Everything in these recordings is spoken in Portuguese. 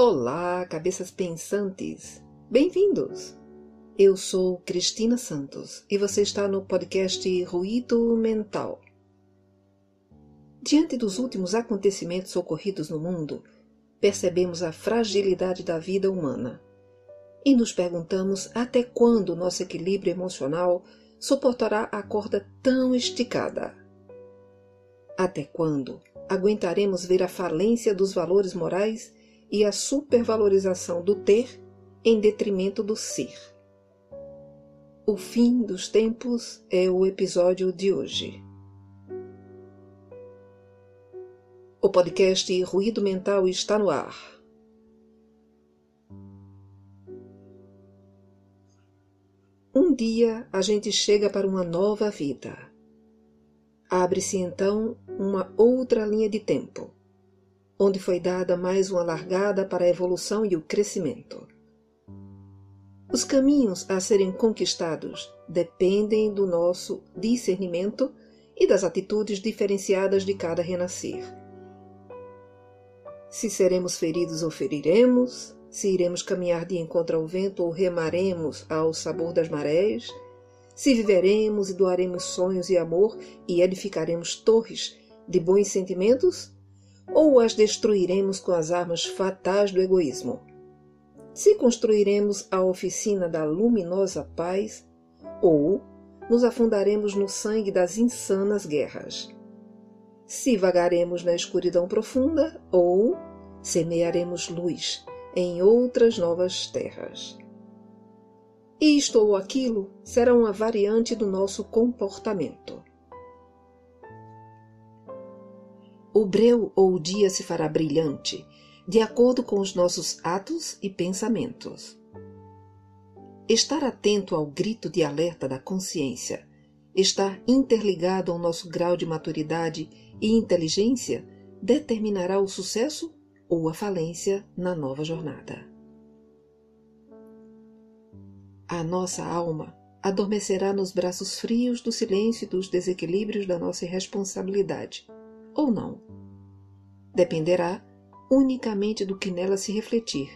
Olá, cabeças pensantes! Bem-vindos! Eu sou Cristina Santos e você está no podcast Ruído Mental. Diante dos últimos acontecimentos ocorridos no mundo, percebemos a fragilidade da vida humana e nos perguntamos até quando nosso equilíbrio emocional suportará a corda tão esticada. Até quando aguentaremos ver a falência dos valores morais e a supervalorização do ter em detrimento do ser? O fim dos tempos é o episódio de hoje. O podcast Ruído Mental está no ar. Um dia a gente chega para uma nova vida. Abre-se então uma outra linha de tempo, onde foi dada mais uma largada para a evolução e o crescimento. Os caminhos a serem conquistados dependem do nosso discernimento e das atitudes diferenciadas de cada renascer. Se seremos feridos ou feriremos, se iremos caminhar de encontro ao vento ou remaremos ao sabor das marés, se viveremos e doaremos sonhos e amor e edificaremos torres de bons sentimentos, ou as destruiremos com as armas fatais do egoísmo. Se construiremos a oficina da luminosa paz, ou nos afundaremos no sangue das insanas guerras. Se vagaremos na escuridão profunda, ou semearemos luz em outras novas terras. Isto ou aquilo será uma variante do nosso comportamento. O breu ou o dia se fará brilhante, de acordo com os nossos atos e pensamentos. Estar atento ao grito de alerta da consciência, estar interligado ao nosso grau de maturidade e inteligência, determinará o sucesso ou a falência na nova jornada. A nossa alma adormecerá nos braços frios do silêncio e dos desequilíbrios da nossa irresponsabilidade, ou não. Dependerá unicamente do que nela se refletir,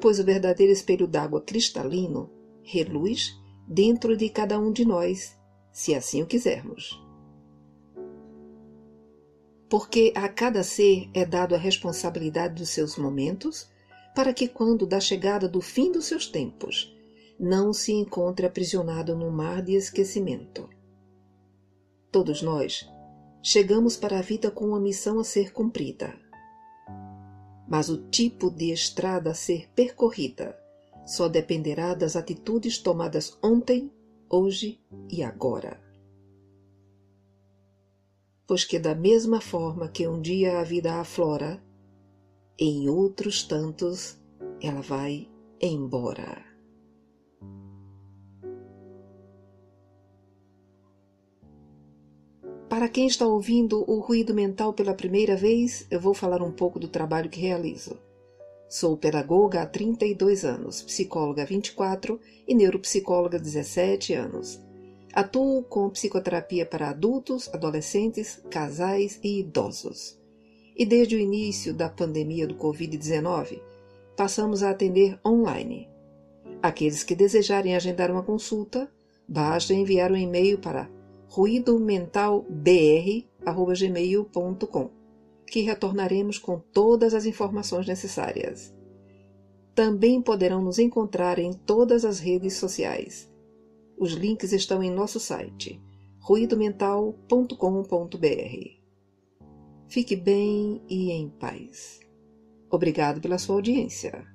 pois o verdadeiro espelho d'água cristalino reluz dentro de cada um de nós, se assim o quisermos porque a cada ser é dado a responsabilidade dos seus momentos, para que, quando da chegada do fim dos seus tempos, não se encontre aprisionado no mar de esquecimento. Todos nós chegamos para a vida com uma missão a ser cumprida. Mas o tipo de estrada a ser percorrida só dependerá das atitudes tomadas ontem, hoje e agora pois que da mesma forma que um dia a vida aflora, em outros tantos ela vai embora. Para quem está ouvindo o ruído mental pela primeira vez, eu vou falar um pouco do trabalho que realizo. Sou pedagoga há 32 anos, psicóloga há 24 e neuropsicóloga há 17 anos. Atuo com psicoterapia para adultos, adolescentes, casais e idosos. E desde o início da pandemia do Covid-19, passamos a atender online. Aqueles que desejarem agendar uma consulta, basta enviar um e-mail para ruidomentalbr.gmail.com, que retornaremos com todas as informações necessárias. Também poderão nos encontrar em todas as redes sociais os links estão em nosso site ruidomental.com.br. Fique bem e em paz. Obrigado pela sua audiência.